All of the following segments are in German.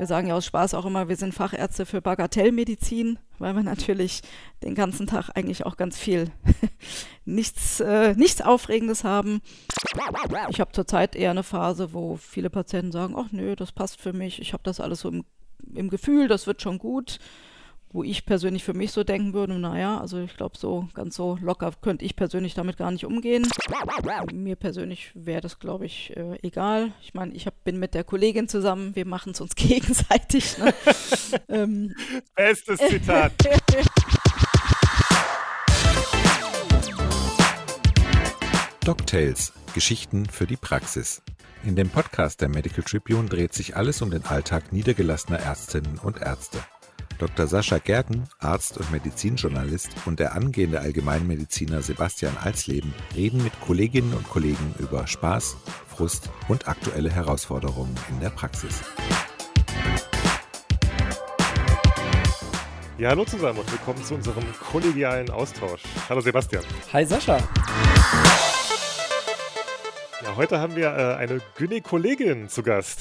Wir sagen ja aus Spaß auch immer, wir sind Fachärzte für Bagatellmedizin, weil wir natürlich den ganzen Tag eigentlich auch ganz viel nichts, äh, nichts Aufregendes haben. Ich habe zurzeit eher eine Phase, wo viele Patienten sagen, ach nö, das passt für mich, ich habe das alles so im, im Gefühl, das wird schon gut wo ich persönlich für mich so denken würde, naja, also ich glaube, so ganz so locker könnte ich persönlich damit gar nicht umgehen. Mir persönlich wäre das, glaube ich, äh, egal. Ich meine, ich hab, bin mit der Kollegin zusammen, wir machen es uns gegenseitig. Ne? ähm, Bestes Zitat. DocTales – Geschichten für die Praxis. In dem Podcast der Medical Tribune dreht sich alles um den Alltag niedergelassener Ärztinnen und Ärzte. Dr. Sascha Gerken, Arzt und Medizinjournalist, und der angehende Allgemeinmediziner Sebastian Alsleben reden mit Kolleginnen und Kollegen über Spaß, Frust und aktuelle Herausforderungen in der Praxis. Ja, hallo zusammen und willkommen zu unserem kollegialen Austausch. Hallo Sebastian. Hi Sascha. Ja, heute haben wir äh, eine Gynäkollegin zu Gast.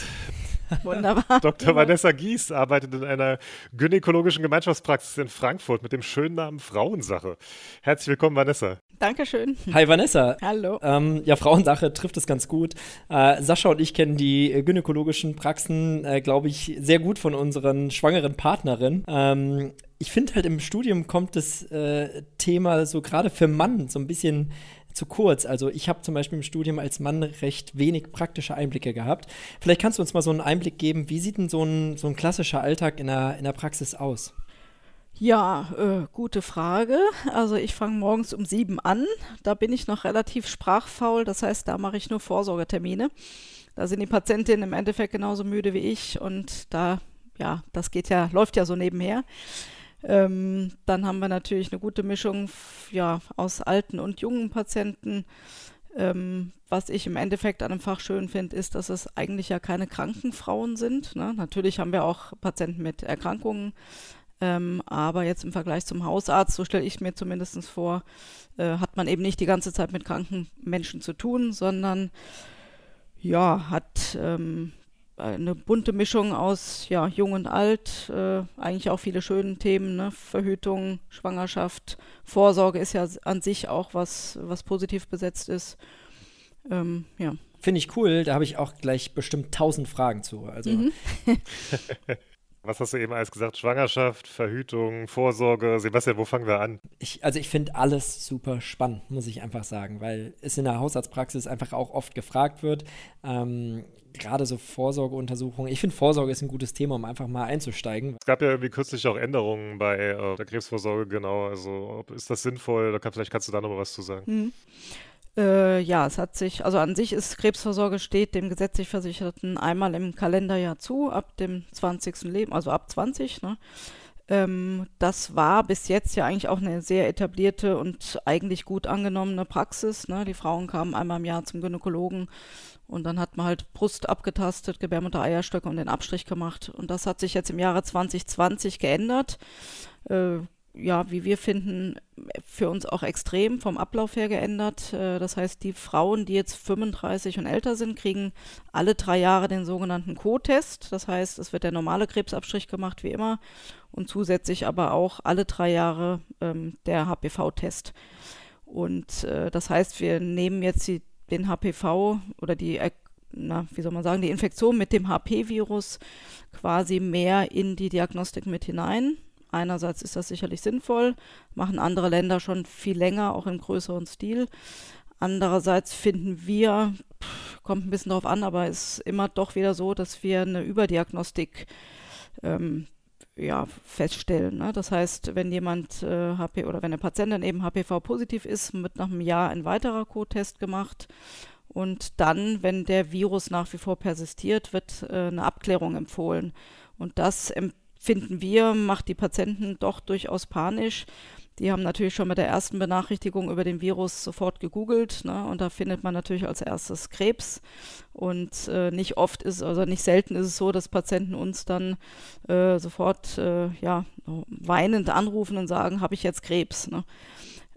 Wunderbar. Dr. Vanessa Gies arbeitet in einer gynäkologischen Gemeinschaftspraxis in Frankfurt mit dem schönen Namen Frauensache. Herzlich willkommen, Vanessa. Dankeschön. Hi Vanessa. Hallo. Ähm, ja, Frauensache trifft es ganz gut. Äh, Sascha und ich kennen die gynäkologischen Praxen, äh, glaube ich, sehr gut von unseren schwangeren Partnerinnen. Ähm, ich finde halt im Studium kommt das äh, Thema so gerade für Mann so ein bisschen zu kurz. Also ich habe zum Beispiel im Studium als Mann recht wenig praktische Einblicke gehabt. Vielleicht kannst du uns mal so einen Einblick geben, wie sieht denn so ein, so ein klassischer Alltag in der, in der Praxis aus? Ja, äh, gute Frage. Also ich fange morgens um sieben an. Da bin ich noch relativ sprachfaul. Das heißt, da mache ich nur Vorsorgetermine. Da sind die Patientinnen im Endeffekt genauso müde wie ich und da, ja, das geht ja, läuft ja so nebenher. Ähm, dann haben wir natürlich eine gute Mischung ja, aus alten und jungen Patienten. Ähm, was ich im Endeffekt an dem Fach schön finde, ist, dass es eigentlich ja keine kranken Frauen sind. Ne? Natürlich haben wir auch Patienten mit Erkrankungen, ähm, aber jetzt im Vergleich zum Hausarzt, so stelle ich mir zumindest vor, äh, hat man eben nicht die ganze Zeit mit kranken Menschen zu tun, sondern ja, hat ähm, eine bunte Mischung aus ja, jung und alt, äh, eigentlich auch viele schöne Themen, ne? Verhütung, Schwangerschaft, Vorsorge ist ja an sich auch was, was positiv besetzt ist. Ähm, ja. Finde ich cool, da habe ich auch gleich bestimmt tausend Fragen zu. Also. Mhm. Was hast du eben alles gesagt? Schwangerschaft, Verhütung, Vorsorge. Sebastian, wo fangen wir an? Ich, also ich finde alles super spannend, muss ich einfach sagen, weil es in der Hausarztpraxis einfach auch oft gefragt wird. Ähm, Gerade so Vorsorgeuntersuchungen. Ich finde, Vorsorge ist ein gutes Thema, um einfach mal einzusteigen. Es gab ja irgendwie kürzlich auch Änderungen bei äh, der Krebsvorsorge, genau. Also ist das sinnvoll? Da kann, vielleicht kannst du da noch mal was zu sagen. Mhm. Äh, ja, es hat sich, also an sich ist Krebsvorsorge steht dem gesetzlich Versicherten einmal im Kalenderjahr zu, ab dem 20. Leben, also ab 20. Ne? Ähm, das war bis jetzt ja eigentlich auch eine sehr etablierte und eigentlich gut angenommene Praxis. Ne? Die Frauen kamen einmal im Jahr zum Gynäkologen und dann hat man halt Brust abgetastet, Gebärmutter, Eierstöcke und den Abstrich gemacht. Und das hat sich jetzt im Jahre 2020 geändert. Äh, ja, wie wir finden, für uns auch extrem vom Ablauf her geändert. Äh, das heißt, die Frauen, die jetzt 35 und älter sind, kriegen alle drei Jahre den sogenannten Co-Test. Das heißt, es wird der normale Krebsabstrich gemacht wie immer und zusätzlich aber auch alle drei Jahre ähm, der HPV-Test. Und äh, das heißt, wir nehmen jetzt die, den HPV oder die, na, wie soll man sagen, die Infektion mit dem HP-Virus quasi mehr in die Diagnostik mit hinein Einerseits ist das sicherlich sinnvoll, machen andere Länder schon viel länger, auch im größeren Stil. Andererseits finden wir, kommt ein bisschen darauf an, aber es ist immer doch wieder so, dass wir eine Überdiagnostik ähm, ja, feststellen. Ne? Das heißt, wenn jemand äh, HP oder wenn eine Patientin eben HPV-positiv ist, wird nach einem Jahr ein weiterer Co-Test gemacht. Und dann, wenn der Virus nach wie vor persistiert, wird äh, eine Abklärung empfohlen. Und das empfiehlt finden wir, macht die Patienten doch durchaus panisch. Die haben natürlich schon mit der ersten Benachrichtigung über den Virus sofort gegoogelt ne? und da findet man natürlich als erstes Krebs. Und äh, nicht oft ist, also nicht selten ist es so, dass Patienten uns dann äh, sofort äh, ja, weinend anrufen und sagen, habe ich jetzt Krebs. Ne?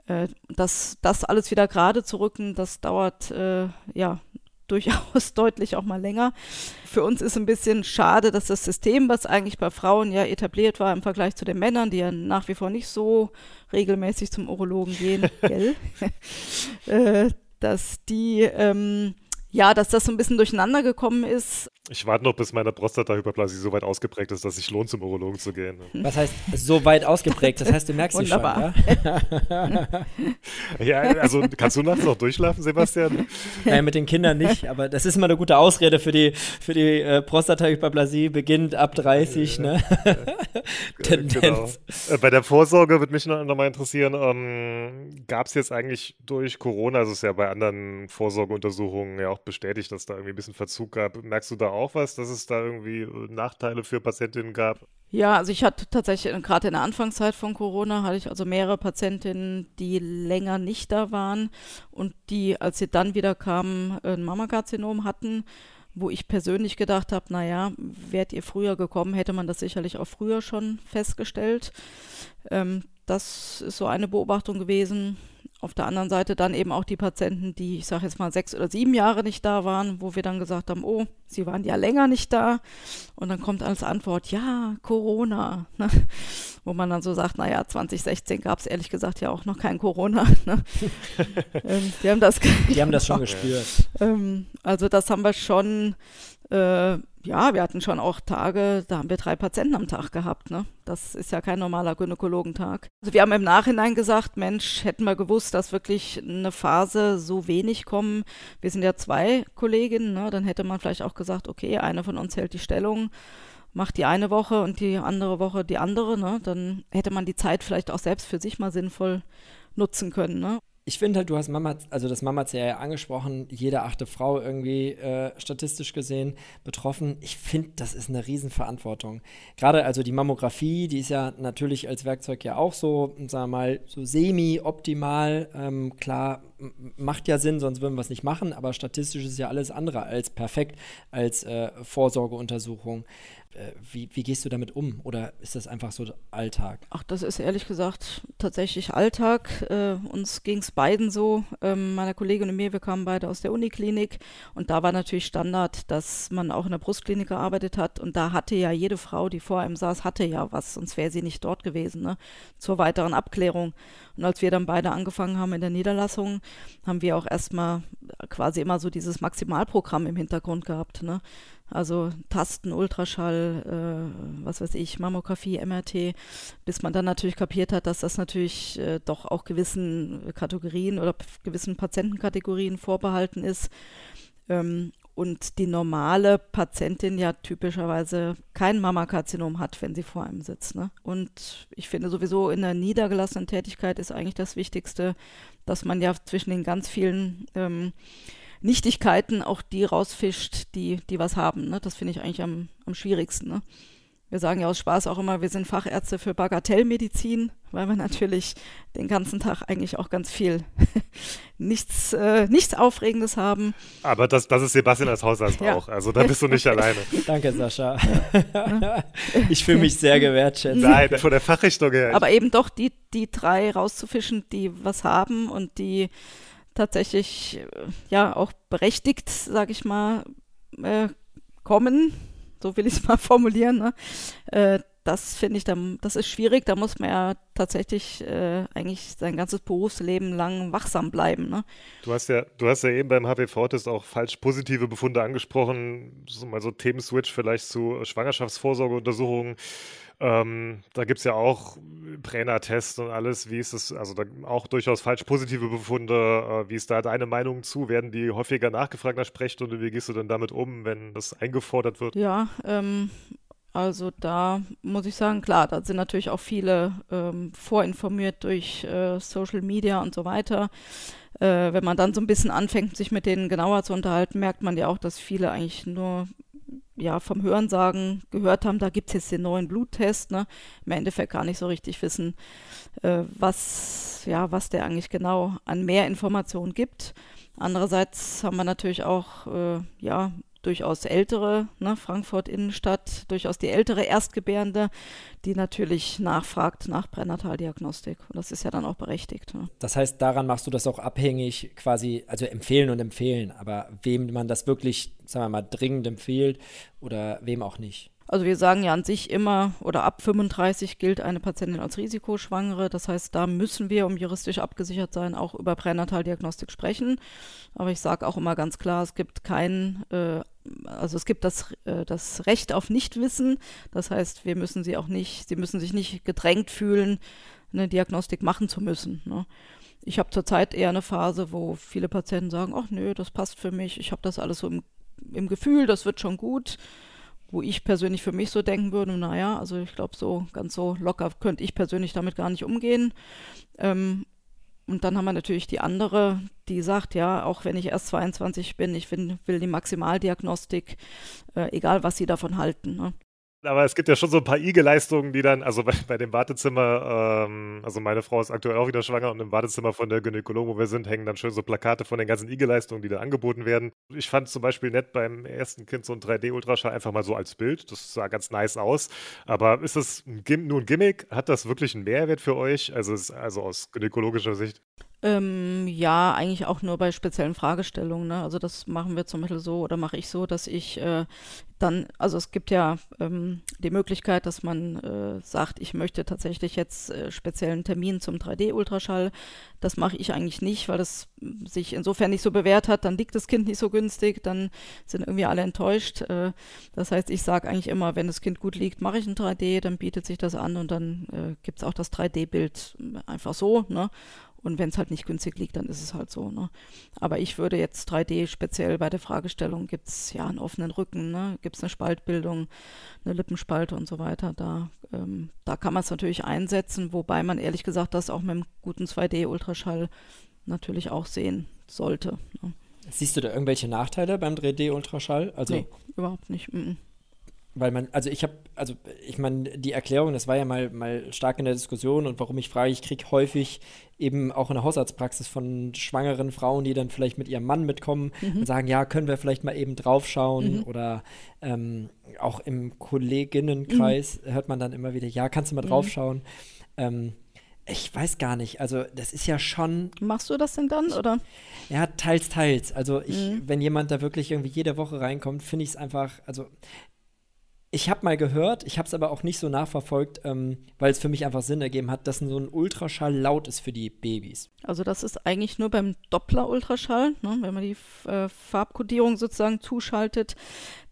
Äh, das, das alles wieder gerade zu rücken, das dauert äh, ja durchaus deutlich auch mal länger. Für uns ist ein bisschen schade, dass das System, was eigentlich bei Frauen ja etabliert war im Vergleich zu den Männern, die ja nach wie vor nicht so regelmäßig zum Urologen gehen, äh, dass die ähm, ja, dass das so ein bisschen durcheinander gekommen ist. Ich warte noch, bis meine Prostatahyperplasie so weit ausgeprägt ist, dass sich lohnt, zum Urologen zu gehen. Was heißt so weit ausgeprägt? Das heißt, du merkst dich schon, ja? ja, also kannst du nachts noch durchschlafen, Sebastian? Nein, mit den Kindern nicht, aber das ist immer eine gute Ausrede für die, für die äh, Prostatahyperplasie, beginnt ab 30, ja, ne? Tendenz. Genau. Äh, bei der Vorsorge würde mich noch, noch mal interessieren, ähm, gab es jetzt eigentlich durch Corona, also es ist ja bei anderen Vorsorgeuntersuchungen ja auch bestätigt, dass da irgendwie ein bisschen Verzug gab. Merkst du da auch was, dass es da irgendwie äh, Nachteile für Patientinnen gab? Ja, also ich hatte tatsächlich gerade in der Anfangszeit von Corona hatte ich also mehrere Patientinnen, die länger nicht da waren und die, als sie dann wieder kamen, ein Mammakarzinom hatten, wo ich persönlich gedacht habe, naja, wärt ihr früher gekommen, hätte man das sicherlich auch früher schon festgestellt. Ähm, das ist so eine Beobachtung gewesen. Auf der anderen Seite dann eben auch die Patienten, die, ich sage jetzt mal, sechs oder sieben Jahre nicht da waren, wo wir dann gesagt haben, oh, sie waren ja länger nicht da. Und dann kommt als Antwort, ja, Corona. Ne? Wo man dann so sagt, naja, 2016 gab es ehrlich gesagt ja auch noch kein Corona. Ne? ähm, die haben das, die haben das schon gespürt. Ähm, also das haben wir schon äh, ja, wir hatten schon auch Tage, da haben wir drei Patienten am Tag gehabt. Ne? Das ist ja kein normaler Gynäkologentag. Also wir haben im Nachhinein gesagt, Mensch, hätten wir gewusst, dass wirklich eine Phase so wenig kommen. Wir sind ja zwei Kolleginnen, ne? dann hätte man vielleicht auch gesagt, okay, eine von uns hält die Stellung macht die eine Woche und die andere Woche die andere, ne? dann hätte man die Zeit vielleicht auch selbst für sich mal sinnvoll nutzen können. Ne? Ich finde halt, du hast Mama, also das Mama-Zähler ja angesprochen, jede achte Frau irgendwie äh, statistisch gesehen betroffen. Ich finde, das ist eine Riesenverantwortung. Gerade also die Mammographie, die ist ja natürlich als Werkzeug ja auch so, sagen wir mal, so semi-optimal. Ähm, klar, macht ja Sinn, sonst würden wir es nicht machen, aber statistisch ist ja alles andere als perfekt als äh, Vorsorgeuntersuchung. Äh, wie, wie, gehst du damit um? Oder ist das einfach so Alltag? Ach, das ist ehrlich gesagt tatsächlich Alltag. Äh, uns ging es beiden so. Ähm, meiner Kollegin und mir, wir kamen beide aus der Uniklinik und da war natürlich Standard, dass man auch in der Brustklinik gearbeitet hat und da hatte ja jede Frau, die vor einem saß, hatte ja was, sonst wäre sie nicht dort gewesen, ne? zur weiteren Abklärung. Und als wir dann beide angefangen haben in der Niederlassung, haben wir auch erstmal quasi immer so dieses Maximalprogramm im Hintergrund gehabt. Ne? Also Tasten, Ultraschall, äh, was weiß ich, Mammographie, MRT, bis man dann natürlich kapiert hat, dass das natürlich äh, doch auch gewissen Kategorien oder gewissen Patientenkategorien vorbehalten ist. Ähm, und die normale Patientin ja typischerweise kein Mammakarzinom hat, wenn sie vor einem sitzt. Ne? Und ich finde sowieso in der niedergelassenen Tätigkeit ist eigentlich das Wichtigste, dass man ja zwischen den ganz vielen ähm, Nichtigkeiten auch die rausfischt, die, die was haben. Ne? Das finde ich eigentlich am, am schwierigsten. Ne? Wir sagen ja aus Spaß auch immer, wir sind Fachärzte für Bagatellmedizin, weil wir natürlich den ganzen Tag eigentlich auch ganz viel nichts, äh, nichts Aufregendes haben. Aber das, das ist Sebastian als Hausarzt ja. auch, also da bist du nicht alleine. Danke, Sascha. ich fühle mich sehr gewertschätzt. Nein, von der Fachrichtung her. Aber eben doch die, die drei rauszufischen, die was haben und die tatsächlich äh, ja auch berechtigt, sage ich mal, äh, kommen, so will ich es mal formulieren. Ne? Äh, das finde ich, dann, das ist schwierig. Da muss man ja tatsächlich äh, eigentlich sein ganzes Berufsleben lang wachsam bleiben. Ne? Du hast ja, du hast ja eben beim HPV-Test auch falsch positive Befunde angesprochen. Mal so Themenswitch vielleicht zu Schwangerschaftsvorsorgeuntersuchungen. Ähm, da gibt es ja auch Brenner-Tests und alles. Wie ist es, also auch durchaus falsch positive Befunde. Äh, wie ist da deine Meinung zu? Werden die häufiger nachgefragt nach Sprechstunde? Wie gehst du denn damit um, wenn das eingefordert wird? Ja, ähm, also da muss ich sagen, klar, da sind natürlich auch viele ähm, vorinformiert durch äh, Social Media und so weiter. Äh, wenn man dann so ein bisschen anfängt, sich mit denen genauer zu unterhalten, merkt man ja auch, dass viele eigentlich nur ja, vom Hörensagen gehört haben, da gibt es jetzt den neuen Bluttest, ne? im Endeffekt gar nicht so richtig wissen, äh, was, ja, was der eigentlich genau an mehr Informationen gibt. Andererseits haben wir natürlich auch, äh, ja, durchaus ältere, ne, Frankfurt Innenstadt, durchaus die ältere Erstgebärende, die natürlich nachfragt nach Pränataldiagnostik. Und das ist ja dann auch berechtigt. Ne. Das heißt, daran machst du das auch abhängig, quasi, also empfehlen und empfehlen, aber wem man das wirklich, sagen wir mal, dringend empfiehlt oder wem auch nicht. Also wir sagen ja an sich immer oder ab 35 gilt eine Patientin als Risikoschwangere. Das heißt, da müssen wir, um juristisch abgesichert sein, auch über Pränataldiagnostik sprechen. Aber ich sage auch immer ganz klar, es gibt kein, äh, also es gibt das, äh, das Recht auf Nichtwissen. Das heißt, wir müssen sie auch nicht, sie müssen sich nicht gedrängt fühlen, eine Diagnostik machen zu müssen. Ne? Ich habe zurzeit eher eine Phase, wo viele Patienten sagen, ach nö, das passt für mich, ich habe das alles so im, im Gefühl, das wird schon gut wo ich persönlich für mich so denken würde, naja, also ich glaube, so ganz so locker könnte ich persönlich damit gar nicht umgehen. Ähm, und dann haben wir natürlich die andere, die sagt, ja, auch wenn ich erst 22 bin, ich will, will die Maximaldiagnostik, äh, egal was sie davon halten. Ne? Aber es gibt ja schon so ein paar IG-Leistungen, die dann, also bei, bei dem Wartezimmer, ähm, also meine Frau ist aktuell auch wieder schwanger und im Wartezimmer von der Gynäkologe, wo wir sind, hängen dann schön so Plakate von den ganzen IG-Leistungen, die da angeboten werden. Ich fand zum Beispiel nett beim ersten Kind so ein 3D-Ultraschall einfach mal so als Bild. Das sah ganz nice aus. Aber ist das nur ein Gimmick? Hat das wirklich einen Mehrwert für euch? Also, also aus gynäkologischer Sicht? Ähm, ja, eigentlich auch nur bei speziellen Fragestellungen. Ne? Also das machen wir zum Beispiel so oder mache ich so, dass ich äh, dann, also es gibt ja ähm, die Möglichkeit, dass man äh, sagt, ich möchte tatsächlich jetzt äh, speziellen Termin zum 3D-Ultraschall. Das mache ich eigentlich nicht, weil das sich insofern nicht so bewährt hat. Dann liegt das Kind nicht so günstig, dann sind irgendwie alle enttäuscht. Äh, das heißt, ich sage eigentlich immer, wenn das Kind gut liegt, mache ich ein 3D, dann bietet sich das an und dann äh, gibt es auch das 3D-Bild einfach so. Ne? Und wenn es halt nicht günstig liegt, dann ist es halt so. Ne? Aber ich würde jetzt 3D speziell bei der Fragestellung, gibt es ja einen offenen Rücken, ne? gibt es eine Spaltbildung, eine Lippenspalte und so weiter. Da, ähm, da kann man es natürlich einsetzen, wobei man ehrlich gesagt das auch mit einem guten 2D-Ultraschall natürlich auch sehen sollte. Ne? Siehst du da irgendwelche Nachteile beim 3D-Ultraschall? Also, nee, überhaupt nicht. Mm -mm. Weil man, also ich habe, also ich meine, die Erklärung, das war ja mal, mal stark in der Diskussion und warum ich frage, ich kriege häufig eben auch in der Hausarztpraxis von schwangeren Frauen, die dann vielleicht mit ihrem Mann mitkommen mhm. und sagen, ja, können wir vielleicht mal eben draufschauen mhm. oder ähm, auch im Kolleginnenkreis mhm. hört man dann immer wieder, ja, kannst du mal mhm. draufschauen. Ähm, ich weiß gar nicht. Also, das ist ja schon. Machst du das denn dann, oder? Ja, teils, teils. Also, ich, mhm. wenn jemand da wirklich irgendwie jede Woche reinkommt, finde ich es einfach. Also, ich habe mal gehört, ich habe es aber auch nicht so nachverfolgt, ähm, weil es für mich einfach Sinn ergeben hat, dass so ein Ultraschall laut ist für die Babys. Also das ist eigentlich nur beim Doppler-Ultraschall, ne, wenn man die äh, Farbkodierung sozusagen zuschaltet.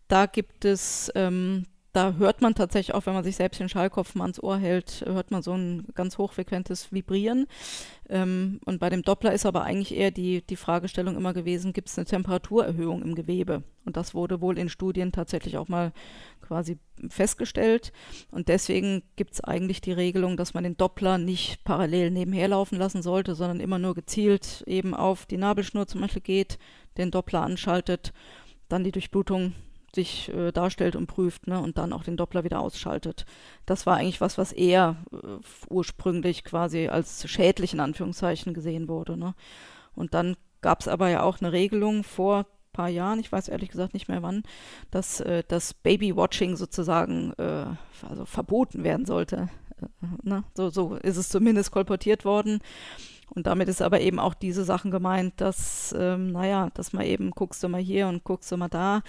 Da gibt es ähm, da hört man tatsächlich auch, wenn man sich selbst den Schallkopf mal ans Ohr hält, hört man so ein ganz hochfrequentes Vibrieren. Ähm, und bei dem Doppler ist aber eigentlich eher die, die Fragestellung immer gewesen, gibt es eine Temperaturerhöhung im Gewebe? Und das wurde wohl in Studien tatsächlich auch mal quasi festgestellt. Und deswegen gibt es eigentlich die Regelung, dass man den Doppler nicht parallel nebenher laufen lassen sollte, sondern immer nur gezielt eben auf die Nabelschnur zum Beispiel geht, den Doppler anschaltet, dann die Durchblutung sich äh, darstellt und prüft ne, und dann auch den Doppler wieder ausschaltet. Das war eigentlich was, was eher äh, ursprünglich quasi als schädlich in Anführungszeichen gesehen wurde. Ne. Und dann gab es aber ja auch eine Regelung vor ein paar Jahren, ich weiß ehrlich gesagt nicht mehr wann, dass äh, das Baby-Watching sozusagen äh, also verboten werden sollte. Äh, ne? so, so ist es zumindest kolportiert worden. Und damit ist aber eben auch diese Sachen gemeint, dass, ähm, naja, dass man eben guckst du mal hier und guckst du mal da,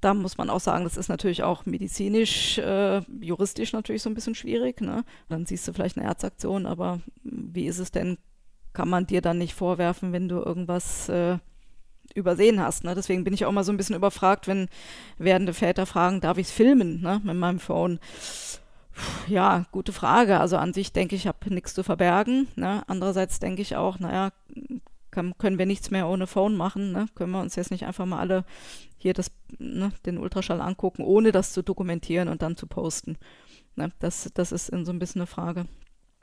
da muss man auch sagen, das ist natürlich auch medizinisch, äh, juristisch natürlich so ein bisschen schwierig. Ne? Dann siehst du vielleicht eine Erzaktion, aber wie ist es denn, kann man dir dann nicht vorwerfen, wenn du irgendwas äh, übersehen hast. Ne? Deswegen bin ich auch mal so ein bisschen überfragt, wenn werdende Väter fragen, darf ich es filmen ne? mit meinem Phone? Ja, gute Frage. Also an sich denke ich, ich habe nichts zu verbergen. Ne? Andererseits denke ich auch, naja, kann, können wir nichts mehr ohne Phone machen. Ne? Können wir uns jetzt nicht einfach mal alle hier das, ne, den Ultraschall angucken, ohne das zu dokumentieren und dann zu posten. Ne? Das, das ist so ein bisschen eine Frage.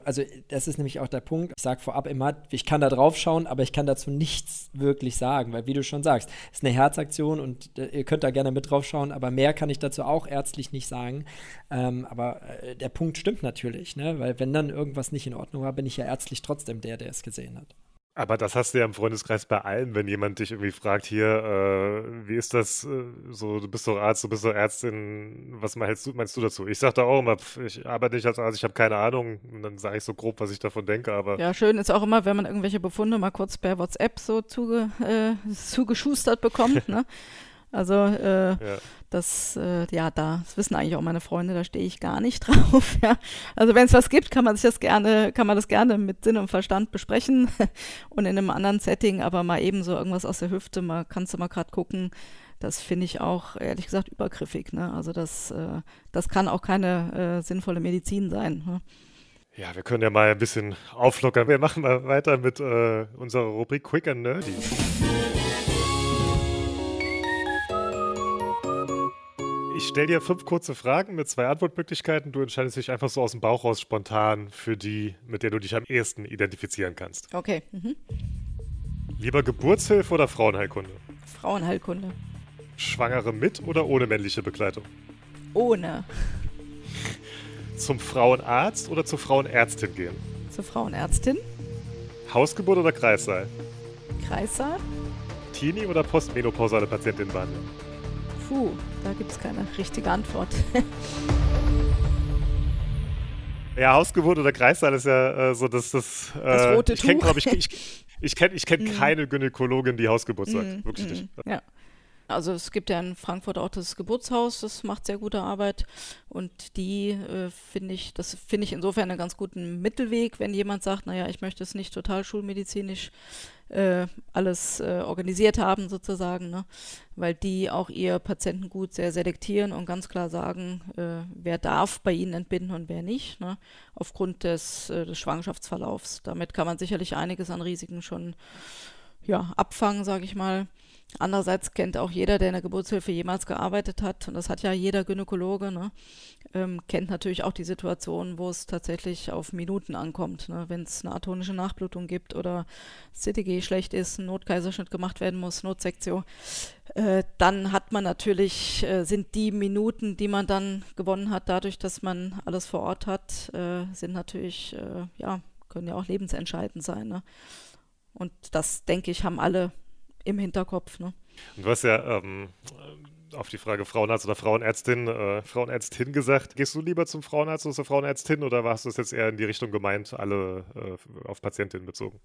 Also das ist nämlich auch der Punkt. Ich sage vorab immer, ich kann da drauf schauen, aber ich kann dazu nichts wirklich sagen, weil wie du schon sagst, es ist eine Herzaktion und äh, ihr könnt da gerne mit drauf schauen, aber mehr kann ich dazu auch ärztlich nicht sagen. Ähm, aber äh, der Punkt stimmt natürlich, ne? weil wenn dann irgendwas nicht in Ordnung war, bin ich ja ärztlich trotzdem der, der es gesehen hat. Aber das hast du ja im Freundeskreis bei allem, wenn jemand dich irgendwie fragt, hier, äh, wie ist das, äh, so, du bist doch Arzt, du bist doch Ärztin, was meinst du, meinst du dazu? Ich sage da auch immer, ich arbeite nicht als Arzt, ich habe keine Ahnung, und dann sage ich so grob, was ich davon denke, aber... Ja, schön ist auch immer, wenn man irgendwelche Befunde mal kurz per WhatsApp so zuge, äh, zugeschustert bekommt, ne? Also äh, ja. das, äh, ja, da, das wissen eigentlich auch meine Freunde, da stehe ich gar nicht drauf. Ja. Also wenn es was gibt, kann man sich das gerne, kann man das gerne mit Sinn und Verstand besprechen und in einem anderen Setting, aber mal eben so irgendwas aus der Hüfte, mal kannst du mal gerade gucken. Das finde ich auch ehrlich gesagt übergriffig. Ne? Also das, äh, das kann auch keine äh, sinnvolle Medizin sein. Ne? Ja, wir können ja mal ein bisschen auflockern. Wir machen mal weiter mit äh, unserer Rubrik Quick and Nerdy. Ich stelle dir fünf kurze Fragen mit zwei Antwortmöglichkeiten. Du entscheidest dich einfach so aus dem Bauch raus spontan für die, mit der du dich am ehesten identifizieren kannst. Okay. Mhm. Lieber Geburtshilfe oder Frauenheilkunde? Frauenheilkunde. Schwangere mit oder ohne männliche Begleitung? Ohne. Zum Frauenarzt oder zur Frauenärztin gehen? Zur Frauenärztin. Hausgeburt oder Kreissaal? Kreissaal. Teenie oder postmenopausale Patientin behandeln? Puh, da gibt es keine richtige Antwort. ja, Hausgeburt oder Kreissaal ist ja äh, so, dass das. Äh, das rote ich kenne, glaube ich, ich, ich kenne ich kenn mm. keine Gynäkologin, die Hausgeburt sagt. Mm, Wirklich mm. nicht. Ja. Also es gibt ja in Frankfurt auch das Geburtshaus, das macht sehr gute Arbeit und die äh, finde ich, das finde ich insofern einen ganz guten Mittelweg, wenn jemand sagt, naja, ich möchte es nicht total schulmedizinisch äh, alles äh, organisiert haben sozusagen, ne? weil die auch ihr Patientengut sehr selektieren und ganz klar sagen, äh, wer darf bei ihnen entbinden und wer nicht, ne? aufgrund des, äh, des Schwangerschaftsverlaufs. Damit kann man sicherlich einiges an Risiken schon ja, abfangen, sage ich mal. Andererseits kennt auch jeder, der in der Geburtshilfe jemals gearbeitet hat, und das hat ja jeder Gynäkologe, ne, ähm, kennt natürlich auch die Situation, wo es tatsächlich auf Minuten ankommt. Ne, Wenn es eine atonische Nachblutung gibt oder CTG schlecht ist, ein Notkaiserschnitt gemacht werden muss, Notsektion, äh, dann hat man natürlich, äh, sind die Minuten, die man dann gewonnen hat, dadurch, dass man alles vor Ort hat, äh, sind natürlich, äh, ja, können ja auch lebensentscheidend sein. Ne? Und das, denke ich, haben alle im Hinterkopf. Ne? Und du hast ja ähm, auf die Frage Frauenarzt oder Frauenärztin, äh, Frauenärztin gesagt. Gehst du lieber zum Frauenarzt oder zur Frauenärztin oder warst du es jetzt eher in die Richtung gemeint, alle äh, auf Patientinnen bezogen?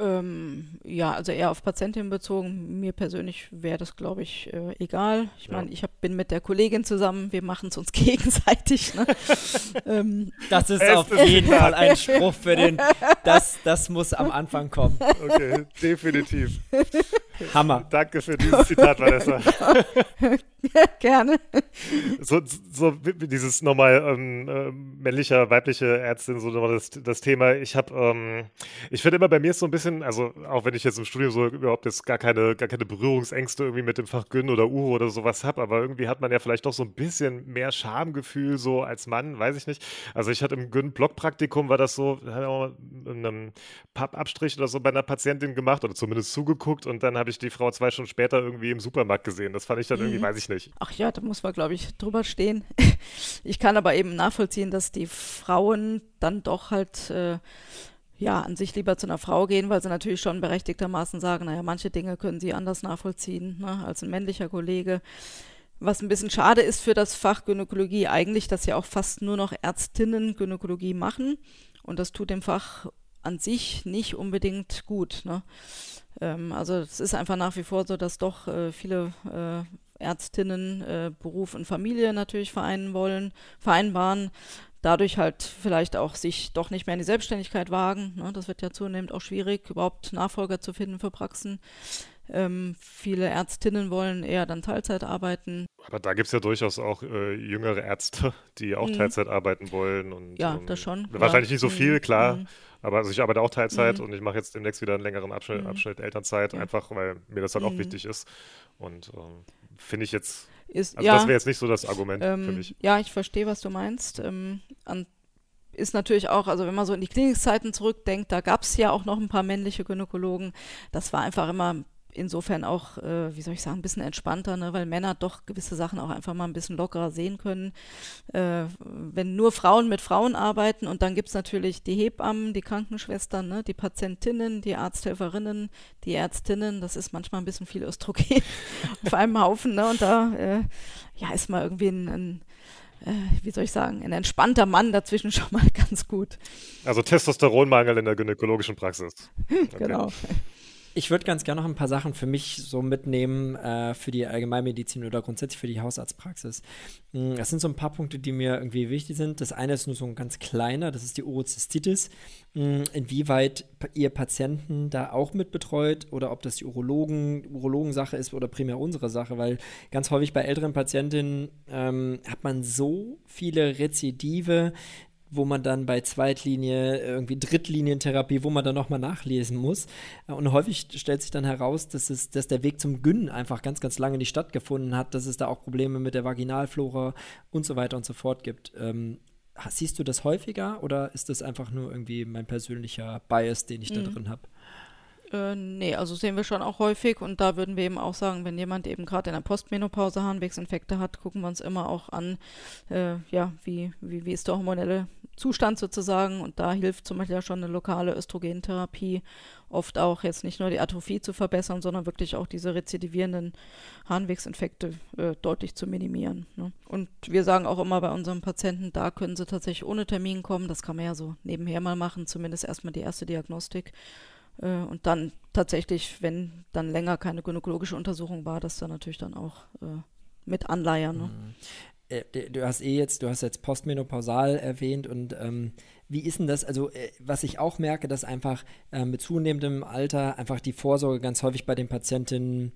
Ähm, ja, also eher auf Patientin bezogen. Mir persönlich wäre das, glaube ich, äh, egal. Ich meine, ja. ich hab, bin mit der Kollegin zusammen, wir machen es uns gegenseitig. Ne? ähm, das ist auf jeden Fall ein Spruch für den, das, das muss am Anfang kommen. Okay, definitiv. Hammer. Danke für dieses Zitat, Vanessa. Gerne. So, so dieses nochmal ähm, äh, männlicher, weibliche Ärztin, so nochmal das, das Thema. Ich habe, ähm, ich finde immer bei mir ist so ein bisschen, also auch wenn ich jetzt im Studium so überhaupt jetzt gar keine, gar keine Berührungsängste irgendwie mit dem Fach Gyn oder Uro oder sowas habe, aber irgendwie hat man ja vielleicht doch so ein bisschen mehr Schamgefühl so als Mann, weiß ich nicht. Also ich hatte im Gyn-Blockpraktikum war das so, hatte auch einen Pappabstrich oder so bei einer Patientin gemacht oder zumindest zugeguckt und dann habe ich die Frau zwei Stunden später irgendwie im Supermarkt gesehen. Das fand ich dann irgendwie, mhm. weiß ich nicht. Ach ja, da muss man, glaube ich, drüber stehen. Ich kann aber eben nachvollziehen, dass die Frauen dann doch halt äh, ja, an sich lieber zu einer Frau gehen, weil sie natürlich schon berechtigtermaßen sagen, naja, manche Dinge können sie anders nachvollziehen ne, als ein männlicher Kollege. Was ein bisschen schade ist für das Fach Gynäkologie eigentlich, dass ja auch fast nur noch Ärztinnen Gynäkologie machen und das tut dem Fach an sich nicht unbedingt gut. Ne? Ähm, also es ist einfach nach wie vor so, dass doch äh, viele äh, Ärztinnen äh, Beruf und Familie natürlich vereinen wollen, vereinbaren, dadurch halt vielleicht auch sich doch nicht mehr in die Selbstständigkeit wagen. Ne? Das wird ja zunehmend auch schwierig, überhaupt Nachfolger zu finden für Praxen. Ähm, viele Ärztinnen wollen eher dann Teilzeit arbeiten. Aber da gibt es ja durchaus auch äh, jüngere Ärzte, die auch mhm. Teilzeit arbeiten wollen. Und, ja, um, das schon. Wahrscheinlich ja. nicht so viel, mhm. klar. Mhm. Aber also ich arbeite auch Teilzeit mhm. und ich mache jetzt demnächst wieder einen längeren Abschnitt, mhm. Abschnitt Elternzeit, ja. einfach weil mir das halt auch mhm. wichtig ist. Und ähm, finde ich jetzt, ist, also ja, das wäre jetzt nicht so das Argument ähm, für mich. Ja, ich verstehe, was du meinst. Ähm, an, ist natürlich auch, also wenn man so in die Klinikzeiten zurückdenkt, da gab es ja auch noch ein paar männliche Gynäkologen. Das war einfach immer insofern auch, äh, wie soll ich sagen, ein bisschen entspannter, ne? weil Männer doch gewisse Sachen auch einfach mal ein bisschen lockerer sehen können. Äh, wenn nur Frauen mit Frauen arbeiten und dann gibt es natürlich die Hebammen, die Krankenschwestern, ne? die Patientinnen, die Arzthelferinnen, die Ärztinnen, das ist manchmal ein bisschen viel Östrogen auf einem Haufen ne? und da äh, ja, ist mal irgendwie ein, ein äh, wie soll ich sagen, ein entspannter Mann dazwischen schon mal ganz gut. Also Testosteronmangel in der gynäkologischen Praxis. Okay. genau. Ich würde ganz gerne noch ein paar Sachen für mich so mitnehmen, äh, für die Allgemeinmedizin oder grundsätzlich für die Hausarztpraxis. Hm, das sind so ein paar Punkte, die mir irgendwie wichtig sind. Das eine ist nur so ein ganz kleiner, das ist die Urozystitis. Hm, inwieweit ihr Patienten da auch mit betreut oder ob das die Urologen, Urologensache ist oder primär unsere Sache, weil ganz häufig bei älteren Patientinnen ähm, hat man so viele Rezidive, wo man dann bei Zweitlinie, irgendwie Drittlinientherapie, wo man dann nochmal nachlesen muss. Und häufig stellt sich dann heraus, dass, es, dass der Weg zum Gyn einfach ganz, ganz lange nicht stattgefunden hat, dass es da auch Probleme mit der Vaginalflora und so weiter und so fort gibt. Ähm, siehst du das häufiger oder ist das einfach nur irgendwie mein persönlicher Bias, den ich mhm. da drin habe? Äh, nee, also sehen wir schon auch häufig und da würden wir eben auch sagen, wenn jemand eben gerade in der Postmenopause Harnwegsinfekte hat, gucken wir uns immer auch an, äh, ja, wie, wie, wie ist der hormonelle Zustand sozusagen und da hilft zum Beispiel ja schon eine lokale Östrogentherapie oft auch jetzt nicht nur die Atrophie zu verbessern, sondern wirklich auch diese rezidivierenden Harnwegsinfekte äh, deutlich zu minimieren. Ne? Und wir sagen auch immer bei unseren Patienten, da können sie tatsächlich ohne Termin kommen, das kann man ja so nebenher mal machen, zumindest erstmal die erste Diagnostik äh, und dann tatsächlich, wenn dann länger keine gynäkologische Untersuchung war, das dann natürlich dann auch äh, mit anleiern. Ne? Mhm. Äh, du hast eh jetzt, du hast jetzt postmenopausal erwähnt und ähm, wie ist denn das? Also, äh, was ich auch merke, dass einfach äh, mit zunehmendem Alter einfach die Vorsorge ganz häufig bei den Patientinnen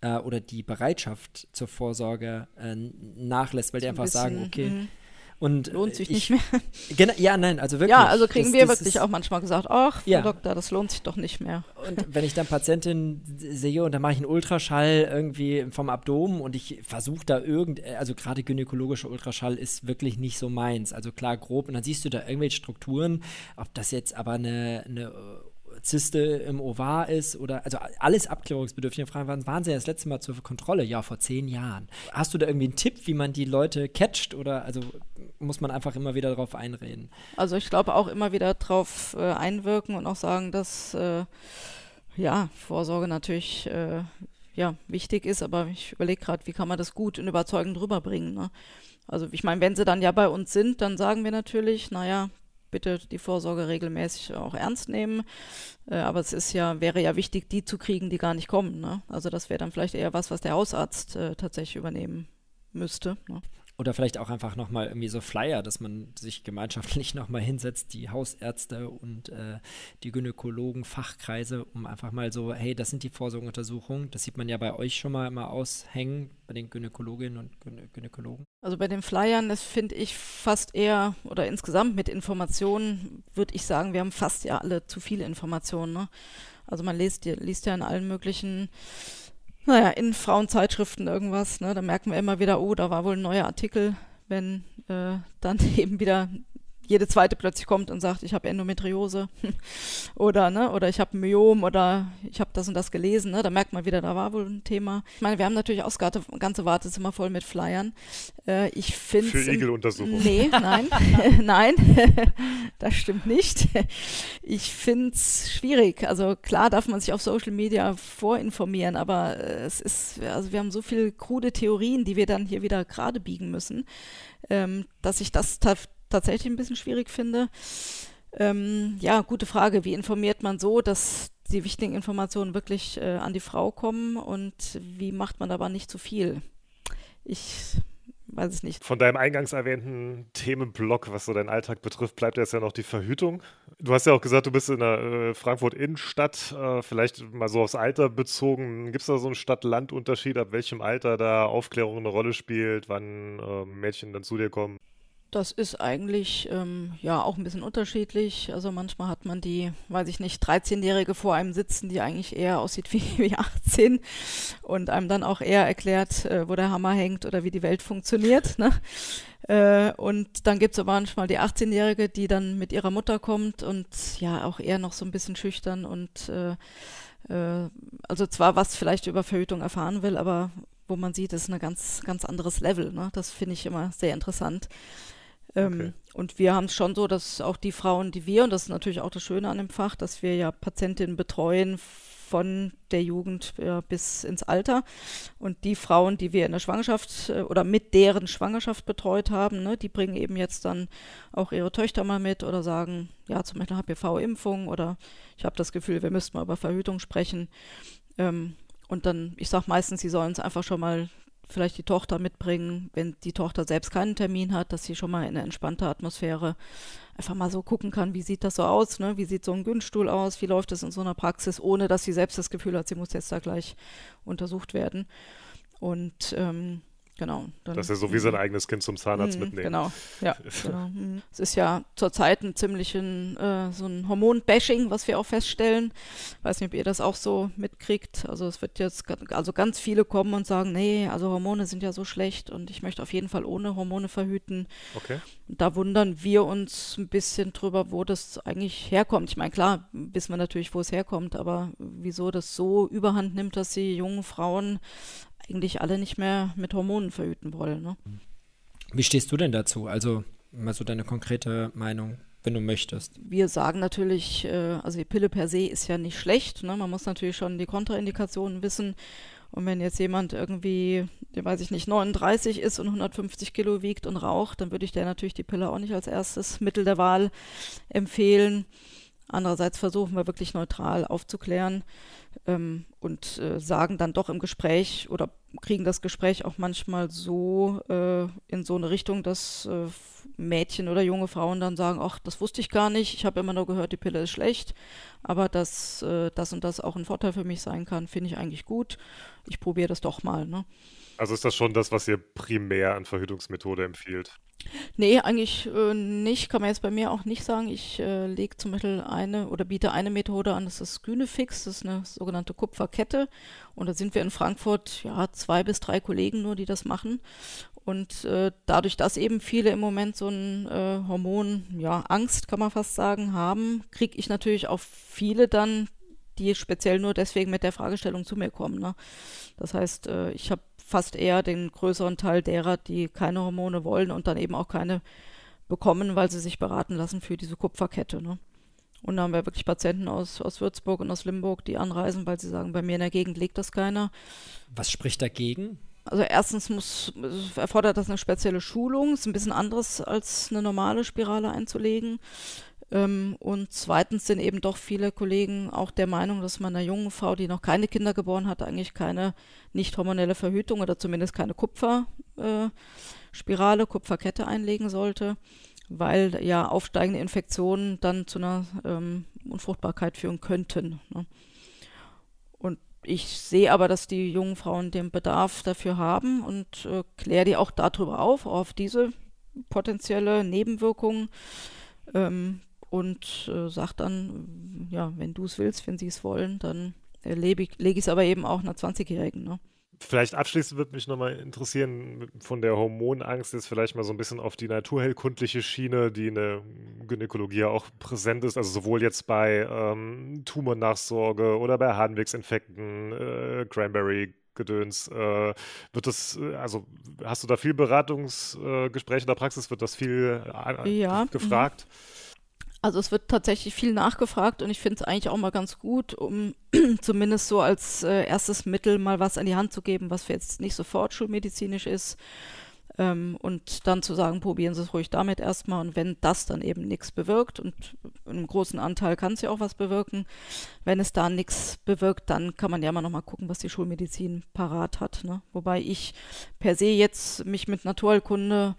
äh, oder die Bereitschaft zur Vorsorge äh, nachlässt, weil die einfach bisschen, sagen, okay, mh und lohnt sich ich, nicht mehr. Genau, ja, nein, also wirklich. Ja, also kriegen das, wir das wirklich auch manchmal gesagt, ach, Frau ja. Doktor, das lohnt sich doch nicht mehr. Und wenn ich dann Patientin sehe und dann mache ich einen Ultraschall irgendwie vom Abdomen und ich versuche da irgend, also gerade gynäkologischer Ultraschall ist wirklich nicht so meins. Also klar, grob und dann siehst du da irgendwelche Strukturen, ob das jetzt aber eine, eine Zyste im Ovar ist oder also alles abklärungsbedürftige Fragen. Waren Sie das letzte Mal zur Kontrolle? Ja, vor zehn Jahren. Hast du da irgendwie einen Tipp, wie man die Leute catcht oder also muss man einfach immer wieder darauf einreden? Also ich glaube auch immer wieder darauf äh, einwirken und auch sagen, dass äh, ja, Vorsorge natürlich äh, ja, wichtig ist, aber ich überlege gerade, wie kann man das gut und überzeugend rüberbringen. Ne? Also ich meine, wenn sie dann ja bei uns sind, dann sagen wir natürlich, naja, bitte die Vorsorge regelmäßig auch ernst nehmen. Äh, aber es ist ja, wäre ja wichtig, die zu kriegen, die gar nicht kommen. Ne? Also das wäre dann vielleicht eher was, was der Hausarzt äh, tatsächlich übernehmen müsste. Ne? Oder vielleicht auch einfach nochmal irgendwie so Flyer, dass man sich gemeinschaftlich nochmal hinsetzt, die Hausärzte und äh, die Gynäkologen, Fachkreise, um einfach mal so, hey, das sind die Vorsorgeuntersuchungen. Das sieht man ja bei euch schon mal immer aushängen, bei den Gynäkologinnen und Gynä Gynäkologen. Also bei den Flyern, das finde ich fast eher, oder insgesamt mit Informationen, würde ich sagen, wir haben fast ja alle zu viele Informationen. Ne? Also man liest, liest ja in allen möglichen naja, in Frauenzeitschriften irgendwas, ne, da merken wir immer wieder, oh, da war wohl ein neuer Artikel, wenn äh, dann eben wieder jede zweite plötzlich kommt und sagt, ich habe Endometriose oder ne, oder ich habe Myom oder ich habe das und das gelesen, ne, da merkt man wieder, da war wohl ein Thema. Ich meine, wir haben natürlich auch das ganze Wartezimmer voll mit Flyern. Äh, ich finde Für Igeluntersuchungen. Nee, nein, nein, das stimmt nicht. Ich finde es schwierig. Also klar darf man sich auf Social Media vorinformieren, aber äh, es ist, also wir haben so viele krude Theorien, die wir dann hier wieder gerade biegen müssen, ähm, dass ich das tatsächlich ein bisschen schwierig finde. Ähm, ja, gute Frage. Wie informiert man so, dass die wichtigen Informationen wirklich äh, an die Frau kommen und wie macht man aber nicht zu viel? Ich weiß es nicht. Von deinem eingangs erwähnten Themenblock, was so deinen Alltag betrifft, bleibt jetzt ja noch die Verhütung. Du hast ja auch gesagt, du bist in der äh, Frankfurt Innenstadt, äh, vielleicht mal so aufs Alter bezogen. Gibt es da so einen Stadt-Land-Unterschied, ab welchem Alter da Aufklärung eine Rolle spielt, wann äh, Mädchen dann zu dir kommen? Das ist eigentlich ähm, ja auch ein bisschen unterschiedlich. Also manchmal hat man die, weiß ich nicht, 13-Jährige vor einem sitzen, die eigentlich eher aussieht wie, wie 18 und einem dann auch eher erklärt, äh, wo der Hammer hängt oder wie die Welt funktioniert. Ne? Äh, und dann gibt es aber manchmal die 18-Jährige, die dann mit ihrer Mutter kommt und ja auch eher noch so ein bisschen schüchtern und äh, äh, also zwar was vielleicht über Verhütung erfahren will, aber wo man sieht, ist ein ganz, ganz anderes Level. Ne? Das finde ich immer sehr interessant. Ähm, okay. Und wir haben es schon so, dass auch die Frauen, die wir, und das ist natürlich auch das Schöne an dem Fach, dass wir ja Patientinnen betreuen von der Jugend ja, bis ins Alter. Und die Frauen, die wir in der Schwangerschaft äh, oder mit deren Schwangerschaft betreut haben, ne, die bringen eben jetzt dann auch ihre Töchter mal mit oder sagen, ja, zum Beispiel HPV-Impfung oder ich habe das Gefühl, wir müssten mal über Verhütung sprechen. Ähm, und dann, ich sage meistens, sie sollen es einfach schon mal vielleicht die Tochter mitbringen, wenn die Tochter selbst keinen Termin hat, dass sie schon mal in eine entspannte Atmosphäre einfach mal so gucken kann, wie sieht das so aus, ne? wie sieht so ein Günststuhl aus, wie läuft es in so einer Praxis, ohne dass sie selbst das Gefühl hat, sie muss jetzt da gleich untersucht werden. Und ähm, Genau. Dass er so wie sein eigenes Kind zum Zahnarzt mh, mitnehmen. Genau, ja. genau. Mhm. Es ist ja zurzeit ein ziemlichen äh, so ein Hormonbashing, was wir auch feststellen. Weiß nicht, ob ihr das auch so mitkriegt. Also es wird jetzt, also ganz viele kommen und sagen, nee, also Hormone sind ja so schlecht und ich möchte auf jeden Fall ohne Hormone verhüten. Okay. Da wundern wir uns ein bisschen drüber, wo das eigentlich herkommt. Ich meine, klar, wissen wir natürlich, wo es herkommt, aber wieso das so überhand nimmt, dass die jungen Frauen eigentlich alle nicht mehr mit Hormonen verhüten wollen. Ne? Wie stehst du denn dazu? Also mal so deine konkrete Meinung, wenn du möchtest. Wir sagen natürlich, äh, also die Pille per se ist ja nicht schlecht. Ne? Man muss natürlich schon die Kontraindikationen wissen. Und wenn jetzt jemand irgendwie, weiß ich nicht, 39 ist und 150 Kilo wiegt und raucht, dann würde ich der natürlich die Pille auch nicht als erstes Mittel der Wahl empfehlen. Andererseits versuchen wir wirklich neutral aufzuklären ähm, und äh, sagen dann doch im Gespräch oder kriegen das Gespräch auch manchmal so äh, in so eine Richtung, dass äh, Mädchen oder junge Frauen dann sagen, ach, das wusste ich gar nicht, ich habe immer nur gehört, die Pille ist schlecht, aber dass äh, das und das auch ein Vorteil für mich sein kann, finde ich eigentlich gut. Ich probiere das doch mal. Ne? Also ist das schon das, was ihr primär an Verhütungsmethode empfiehlt? Nee, eigentlich äh, nicht. Kann man jetzt bei mir auch nicht sagen. Ich äh, lege zum Beispiel eine oder biete eine Methode an, das ist Gynefix, das ist eine sogenannte Kupferkette. Und da sind wir in Frankfurt, ja, zwei bis drei Kollegen nur, die das machen. Und äh, dadurch, dass eben viele im Moment so ein äh, Hormon, ja, Angst kann man fast sagen, haben, kriege ich natürlich auch viele dann, die speziell nur deswegen mit der Fragestellung zu mir kommen. Ne? Das heißt, äh, ich habe fast eher den größeren Teil derer, die keine Hormone wollen und dann eben auch keine bekommen, weil sie sich beraten lassen für diese Kupferkette. Ne? Und da haben wir wirklich Patienten aus, aus Würzburg und aus Limburg, die anreisen, weil sie sagen, bei mir in der Gegend legt das keiner. Was spricht dagegen? Also erstens muss, erfordert das eine spezielle Schulung, ist ein bisschen anderes als eine normale Spirale einzulegen. Ähm, und zweitens sind eben doch viele Kollegen auch der Meinung, dass man einer jungen Frau, die noch keine Kinder geboren hat, eigentlich keine nicht hormonelle Verhütung oder zumindest keine Kupferspirale, Kupferkette einlegen sollte, weil ja aufsteigende Infektionen dann zu einer ähm, Unfruchtbarkeit führen könnten. Ne? Ich sehe aber, dass die jungen Frauen den Bedarf dafür haben und äh, kläre die auch darüber auf, auf diese potenzielle Nebenwirkungen. Ähm, und äh, sagt dann, ja, wenn du es willst, wenn sie es wollen, dann äh, lege ich es aber eben auch einer 20-Jährigen. Ne? Vielleicht abschließend würde mich nochmal interessieren, von der Hormonangst jetzt vielleicht mal so ein bisschen auf die naturheilkundliche Schiene, die in der Gynäkologie ja auch präsent ist, also sowohl jetzt bei ähm, Tumornachsorge oder bei Harnwegsinfekten, äh, Cranberry, Gedöns. Äh, wird das, äh, also hast du da viel Beratungsgespräche in der Praxis? Wird das viel äh, ja. gefragt? Mhm. Also es wird tatsächlich viel nachgefragt und ich finde es eigentlich auch mal ganz gut, um zumindest so als äh, erstes Mittel mal was an die Hand zu geben, was jetzt nicht sofort schulmedizinisch ist. Ähm, und dann zu sagen, probieren Sie es ruhig damit erstmal und wenn das dann eben nichts bewirkt und in einem großen Anteil kann es ja auch was bewirken, wenn es da nichts bewirkt, dann kann man ja mal nochmal gucken, was die Schulmedizin parat hat. Ne? Wobei ich per se jetzt mich mit Naturheilkunde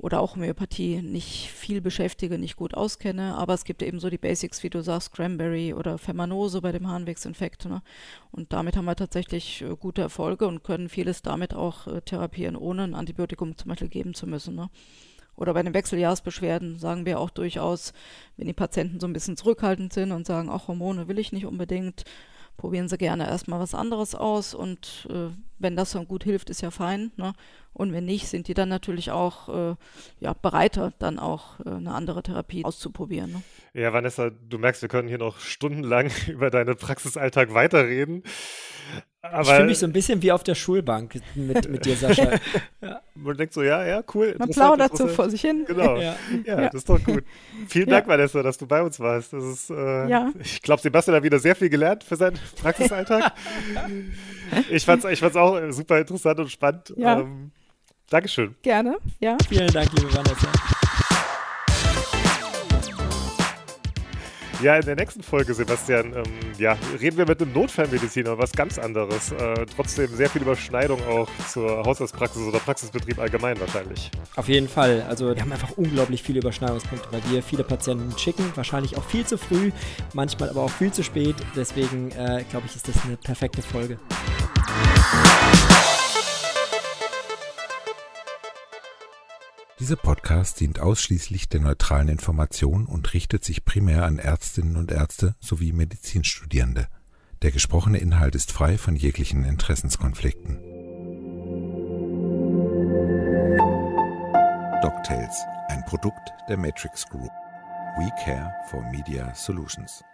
oder auch Homöopathie nicht viel beschäftige, nicht gut auskenne, aber es gibt eben so die Basics, wie du sagst, Cranberry oder Fermanose bei dem Harnwegsinfekt. Ne? Und damit haben wir tatsächlich äh, gute Erfolge und können vieles damit auch äh, therapieren, ohne ein Antibiotikum zum Beispiel geben zu müssen. Ne? Oder bei den Wechseljahrsbeschwerden sagen wir auch durchaus, wenn die Patienten so ein bisschen zurückhaltend sind und sagen, auch Hormone will ich nicht unbedingt, probieren sie gerne erstmal was anderes aus und äh, wenn das dann gut hilft, ist ja fein. Ne? Und wenn nicht, sind die dann natürlich auch äh, ja, bereiter, dann auch äh, eine andere Therapie auszuprobieren. Ne? Ja, Vanessa, du merkst, wir können hier noch stundenlang über deinen Praxisalltag weiterreden. Aber ich fühle mich so ein bisschen wie auf der Schulbank mit, mit dir, Sascha. ja. Man denkt so, ja, ja, cool. Man plaudert so vor sich hin. Genau. Ja, ja, ja. das ist doch gut. Vielen Dank, Vanessa, dass du bei uns warst. Das ist, äh, ja. Ich glaube, Sebastian hat wieder sehr viel gelernt für seinen Praxisalltag. ich fand es ich fand's auch super interessant und spannend. Ja. Ähm, Dankeschön. Gerne, ja. Vielen Dank, liebe Vanessa. Ja, in der nächsten Folge, Sebastian, ähm, ja, reden wir mit einem Notfallmediziner, was ganz anderes. Äh, trotzdem sehr viel Überschneidung auch zur Hausarztpraxis oder Praxisbetrieb allgemein wahrscheinlich. Auf jeden Fall. Also wir haben einfach unglaublich viele Überschneidungspunkte, weil wir viele Patienten schicken, wahrscheinlich auch viel zu früh, manchmal aber auch viel zu spät. Deswegen äh, glaube ich, ist das eine perfekte Folge. Dieser Podcast dient ausschließlich der neutralen Information und richtet sich primär an Ärztinnen und Ärzte sowie Medizinstudierende. Der gesprochene Inhalt ist frei von jeglichen Interessenskonflikten. DocTales, ein Produkt der Matrix Group. We care for Media Solutions.